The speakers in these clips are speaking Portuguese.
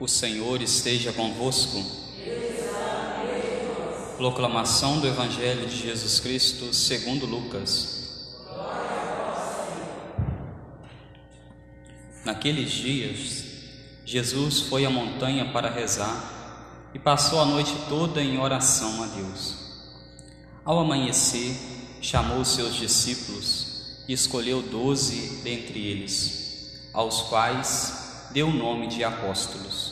O Senhor esteja convosco. Proclamação do Evangelho de Jesus Cristo segundo Lucas. Naqueles dias, Jesus foi à montanha para rezar e passou a noite toda em oração a Deus. Ao amanhecer, chamou seus discípulos e escolheu doze dentre eles, aos quais deu o nome de apóstolos.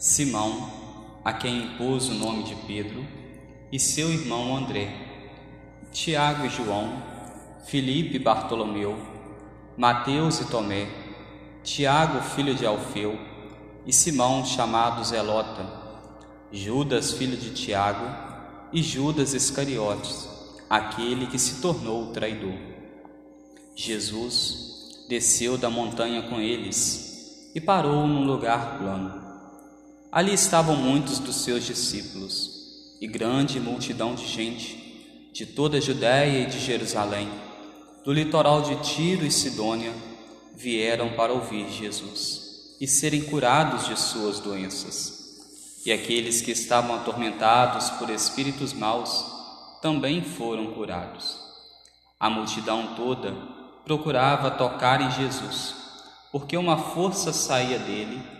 Simão, a quem impôs o nome de Pedro, e seu irmão André, Tiago e João, Filipe e Bartolomeu, Mateus e Tomé, Tiago, filho de Alfeu, e Simão, chamado Zelota, Judas, filho de Tiago, e Judas Iscariotes, aquele que se tornou o traidor. Jesus desceu da montanha com eles e parou num lugar plano. Ali estavam muitos dos seus discípulos e grande multidão de gente de toda a Judéia e de Jerusalém, do litoral de Tiro e Sidônia, vieram para ouvir Jesus e serem curados de suas doenças. E aqueles que estavam atormentados por espíritos maus também foram curados. A multidão toda procurava tocar em Jesus, porque uma força saía dele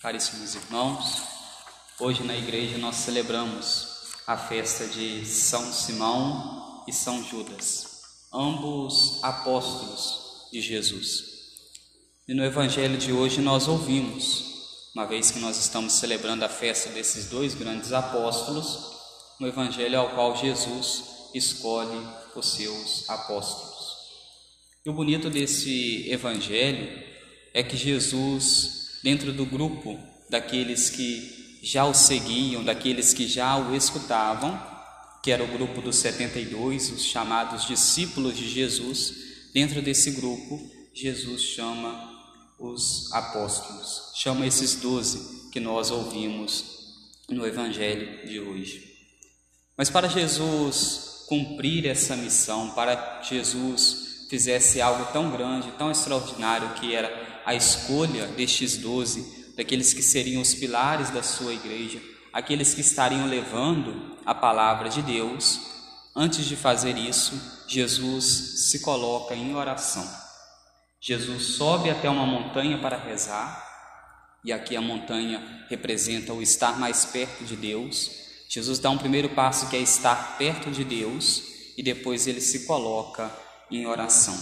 Caríssimos irmãos, hoje na igreja nós celebramos a festa de São Simão e São Judas, ambos apóstolos de Jesus. E no evangelho de hoje nós ouvimos, uma vez que nós estamos celebrando a festa desses dois grandes apóstolos, no evangelho ao qual Jesus escolhe os seus apóstolos. E o bonito desse evangelho é que Jesus dentro do grupo daqueles que já o seguiam, daqueles que já o escutavam, que era o grupo dos 72, os chamados discípulos de Jesus. Dentro desse grupo, Jesus chama os apóstolos, chama esses doze que nós ouvimos no Evangelho de hoje. Mas para Jesus cumprir essa missão, para Jesus fizesse algo tão grande, tão extraordinário que era a escolha destes doze, daqueles que seriam os pilares da sua igreja, aqueles que estariam levando a palavra de Deus, antes de fazer isso, Jesus se coloca em oração. Jesus sobe até uma montanha para rezar, e aqui a montanha representa o estar mais perto de Deus. Jesus dá um primeiro passo que é estar perto de Deus, e depois ele se coloca em oração.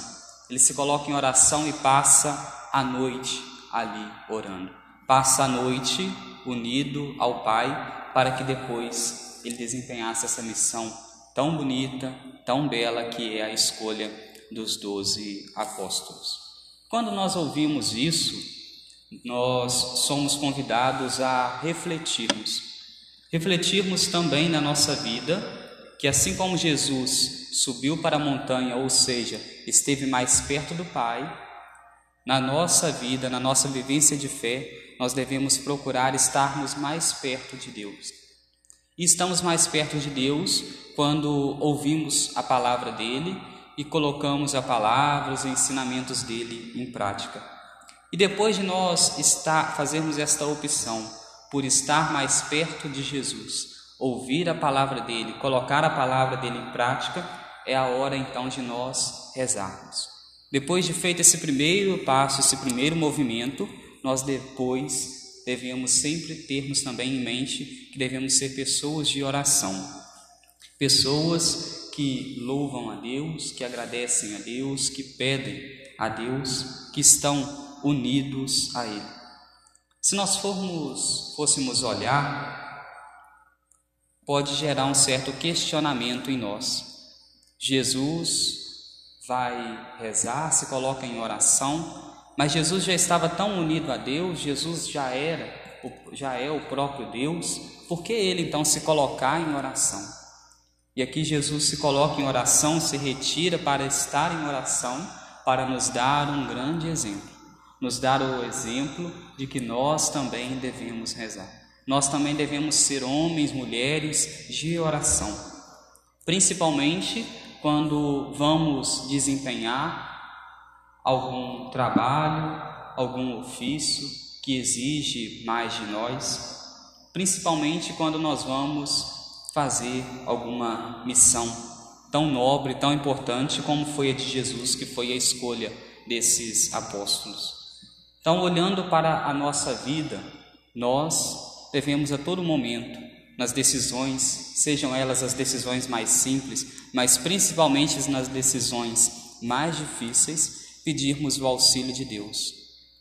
Ele se coloca em oração e passa a noite ali orando. Passa a noite unido ao Pai para que depois ele desempenhasse essa missão tão bonita, tão bela que é a escolha dos doze apóstolos. Quando nós ouvimos isso, nós somos convidados a refletirmos. Refletirmos também na nossa vida que assim como Jesus subiu para a montanha, ou seja, esteve mais perto do Pai, na nossa vida, na nossa vivência de fé, nós devemos procurar estarmos mais perto de Deus. E estamos mais perto de Deus quando ouvimos a palavra dele e colocamos a palavra, os ensinamentos dele em prática. E depois de nós estar, fazermos esta opção por estar mais perto de Jesus, ouvir a palavra dele, colocar a palavra dele em prática, é a hora então de nós rezarmos. Depois de feito esse primeiro passo, esse primeiro movimento, nós depois devemos sempre termos também em mente que devemos ser pessoas de oração. Pessoas que louvam a Deus, que agradecem a Deus, que pedem a Deus, que estão unidos a Ele. Se nós formos, fôssemos olhar, pode gerar um certo questionamento em nós. Jesus vai rezar, se coloca em oração, mas Jesus já estava tão unido a Deus, Jesus já era já é o próprio Deus, por que ele então se colocar em oração? E aqui Jesus se coloca em oração, se retira para estar em oração, para nos dar um grande exemplo, nos dar o exemplo de que nós também devemos rezar. Nós também devemos ser homens, mulheres de oração, principalmente quando vamos desempenhar algum trabalho, algum ofício que exige mais de nós, principalmente quando nós vamos fazer alguma missão tão nobre, tão importante como foi a de Jesus, que foi a escolha desses apóstolos. Então, olhando para a nossa vida, nós devemos a todo momento, nas decisões, sejam elas as decisões mais simples, mas principalmente nas decisões mais difíceis, pedirmos o auxílio de Deus,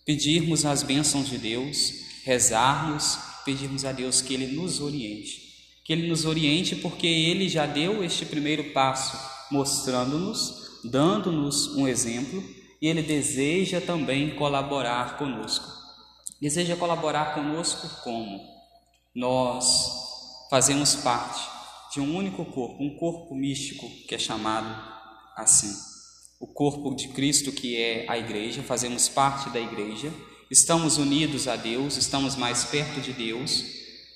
pedirmos as bênçãos de Deus, rezarmos, pedirmos a Deus que Ele nos oriente que Ele nos oriente, porque Ele já deu este primeiro passo, mostrando-nos, dando-nos um exemplo, e Ele deseja também colaborar conosco. Deseja colaborar conosco como? Nós fazemos parte de um único corpo, um corpo místico que é chamado assim. O corpo de Cristo, que é a igreja, fazemos parte da igreja, estamos unidos a Deus, estamos mais perto de Deus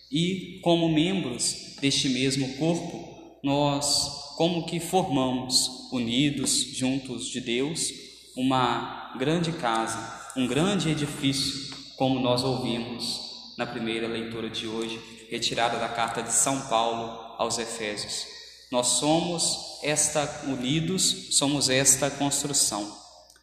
e, como membros deste mesmo corpo, nós, como que formamos, unidos, juntos de Deus, uma grande casa, um grande edifício, como nós ouvimos na primeira leitura de hoje, retirada da carta de São Paulo aos Efésios. Nós somos esta unidos, somos esta construção.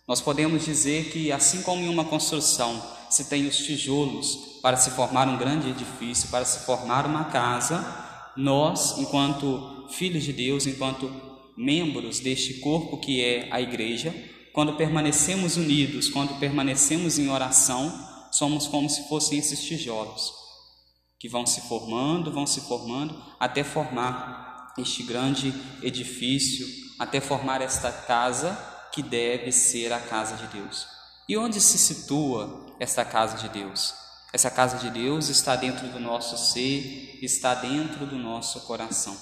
Nós podemos dizer que assim como em uma construção se tem os tijolos para se formar um grande edifício, para se formar uma casa, nós, enquanto filhos de Deus, enquanto membros deste corpo que é a igreja, quando permanecemos unidos, quando permanecemos em oração, somos como se fossem esses tijolos que vão se formando, vão se formando até formar este grande edifício, até formar esta casa que deve ser a casa de Deus. E onde se situa esta casa de Deus? Essa casa de Deus está dentro do nosso ser, está dentro do nosso coração.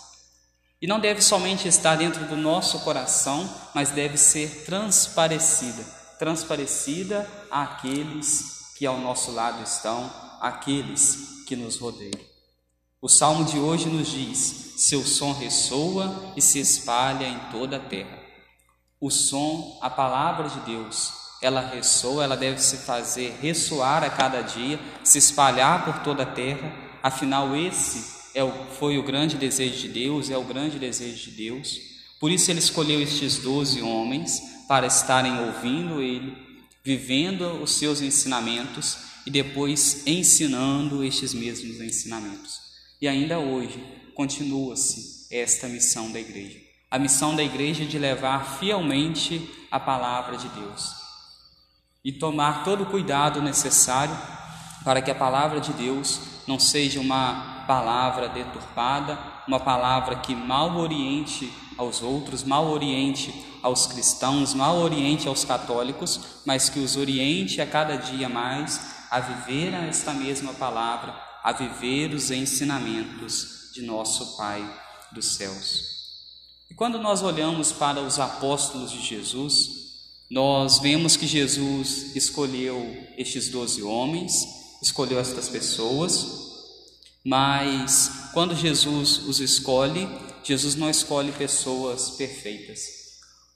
E não deve somente estar dentro do nosso coração, mas deve ser transparecida transparecida àqueles que ao nosso lado estão, àqueles que nos rodeiam. O salmo de hoje nos diz: Seu som ressoa e se espalha em toda a terra. O som, a palavra de Deus, ela ressoa, ela deve se fazer ressoar a cada dia, se espalhar por toda a terra. Afinal, esse é o, foi o grande desejo de Deus, é o grande desejo de Deus. Por isso ele escolheu estes doze homens para estarem ouvindo ele, vivendo os seus ensinamentos e depois ensinando estes mesmos ensinamentos. E ainda hoje continua-se esta missão da igreja. A missão da igreja é de levar fielmente a palavra de Deus e tomar todo o cuidado necessário para que a palavra de Deus não seja uma palavra deturpada, uma palavra que mal oriente aos outros, mal oriente aos cristãos, mal oriente aos católicos, mas que os oriente a cada dia mais a viver esta mesma palavra, a viver os ensinamentos de nosso Pai dos céus. E quando nós olhamos para os apóstolos de Jesus, nós vemos que Jesus escolheu estes doze homens, escolheu estas pessoas, mas quando Jesus os escolhe, Jesus não escolhe pessoas perfeitas.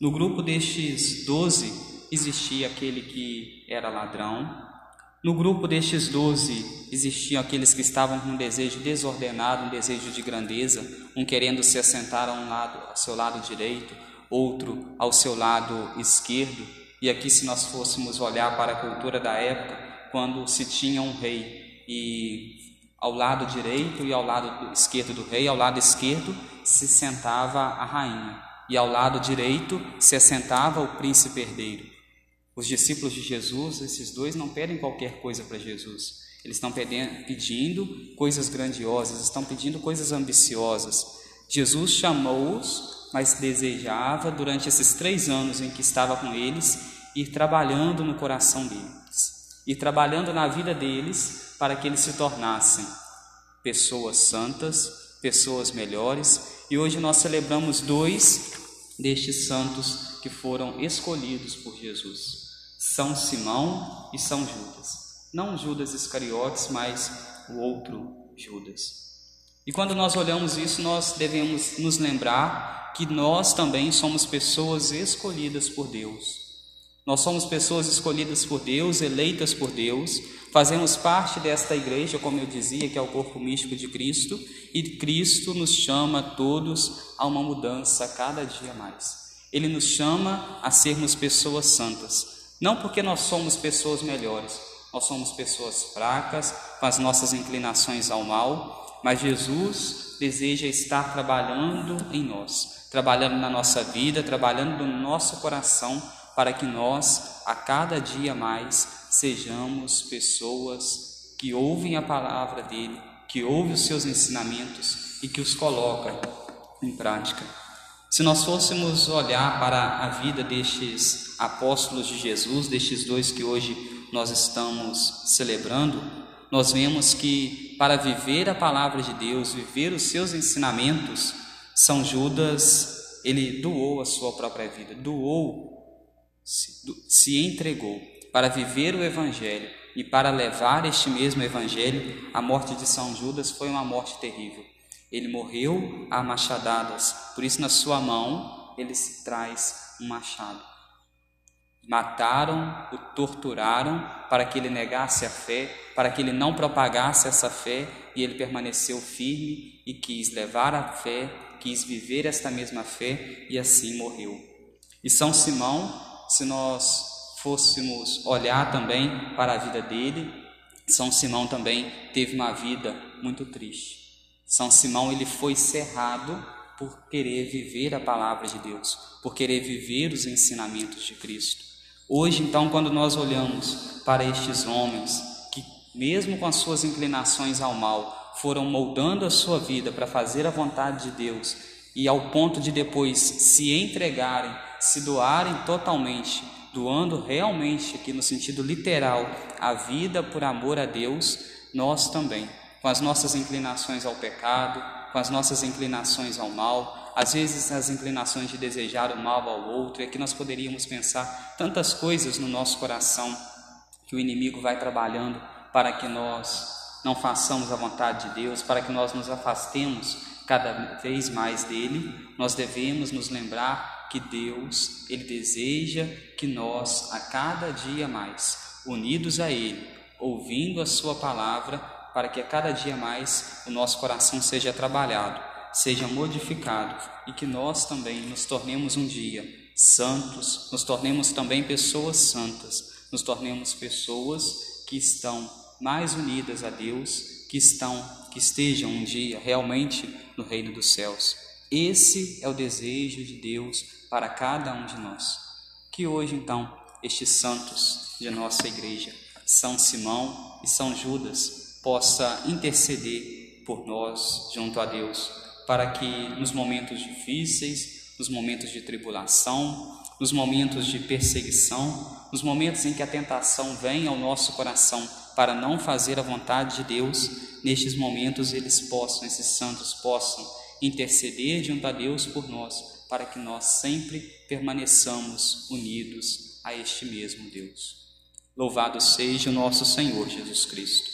No grupo destes doze existia aquele que era ladrão, no grupo destes doze existiam aqueles que estavam com um desejo desordenado, um desejo de grandeza, um querendo se assentar a um lado, ao seu lado direito, outro ao seu lado esquerdo. E aqui, se nós fôssemos olhar para a cultura da época, quando se tinha um rei e ao lado direito e ao lado esquerdo do rei, ao lado esquerdo se sentava a rainha e ao lado direito se assentava o príncipe herdeiro. Os discípulos de Jesus, esses dois, não pedem qualquer coisa para Jesus. Eles estão pedindo coisas grandiosas, estão pedindo coisas ambiciosas. Jesus chamou-os mas desejava, durante esses três anos em que estava com eles, ir trabalhando no coração deles, ir trabalhando na vida deles, para que eles se tornassem pessoas santas, pessoas melhores, e hoje nós celebramos dois destes santos que foram escolhidos por Jesus: São Simão e São Judas. Não Judas Iscariotes, mas o outro Judas. E quando nós olhamos isso, nós devemos nos lembrar que nós também somos pessoas escolhidas por Deus. Nós somos pessoas escolhidas por Deus, eleitas por Deus, fazemos parte desta igreja, como eu dizia, que é o corpo místico de Cristo, e Cristo nos chama todos a uma mudança cada dia mais. Ele nos chama a sermos pessoas santas, não porque nós somos pessoas melhores, nós somos pessoas fracas, com as nossas inclinações ao mal, mas Jesus deseja estar trabalhando em nós, trabalhando na nossa vida, trabalhando no nosso coração, para que nós, a cada dia mais, sejamos pessoas que ouvem a palavra dele, que ouvem os seus ensinamentos e que os colocam em prática. Se nós fôssemos olhar para a vida destes apóstolos de Jesus, destes dois que hoje nós estamos celebrando, nós vemos que para viver a palavra de Deus, viver os seus ensinamentos, São Judas, ele doou a sua própria vida, doou, se, se entregou para viver o evangelho e para levar este mesmo evangelho. A morte de São Judas foi uma morte terrível. Ele morreu a machadadas, por isso na sua mão ele se traz um machado. Mataram, o torturaram para que ele negasse a fé, para que ele não propagasse essa fé, e ele permaneceu firme e quis levar a fé, quis viver esta mesma fé e assim morreu. E São Simão, se nós fôssemos olhar também para a vida dele, São Simão também teve uma vida muito triste. São Simão ele foi cerrado por querer viver a palavra de Deus, por querer viver os ensinamentos de Cristo. Hoje, então, quando nós olhamos para estes homens que, mesmo com as suas inclinações ao mal, foram moldando a sua vida para fazer a vontade de Deus e ao ponto de depois se entregarem, se doarem totalmente, doando realmente, aqui no sentido literal, a vida por amor a Deus, nós também, com as nossas inclinações ao pecado, com as nossas inclinações ao mal, às vezes as inclinações de desejar o mal ao outro, é que nós poderíamos pensar tantas coisas no nosso coração que o inimigo vai trabalhando para que nós não façamos a vontade de Deus, para que nós nos afastemos cada vez mais dele, nós devemos nos lembrar que Deus, ele deseja que nós a cada dia mais, unidos a ele, ouvindo a sua palavra, para que a cada dia mais o nosso coração seja trabalhado seja modificado e que nós também nos tornemos um dia santos, nos tornemos também pessoas santas, nos tornemos pessoas que estão mais unidas a Deus, que estão que estejam um dia realmente no reino dos céus. Esse é o desejo de Deus para cada um de nós. Que hoje então estes santos de nossa igreja, São Simão e São Judas, possa interceder por nós junto a Deus para que nos momentos difíceis, nos momentos de tribulação, nos momentos de perseguição, nos momentos em que a tentação vem ao nosso coração para não fazer a vontade de Deus, nestes momentos eles possam, esses santos possam interceder junto a Deus por nós, para que nós sempre permaneçamos unidos a este mesmo Deus. Louvado seja o nosso Senhor Jesus Cristo.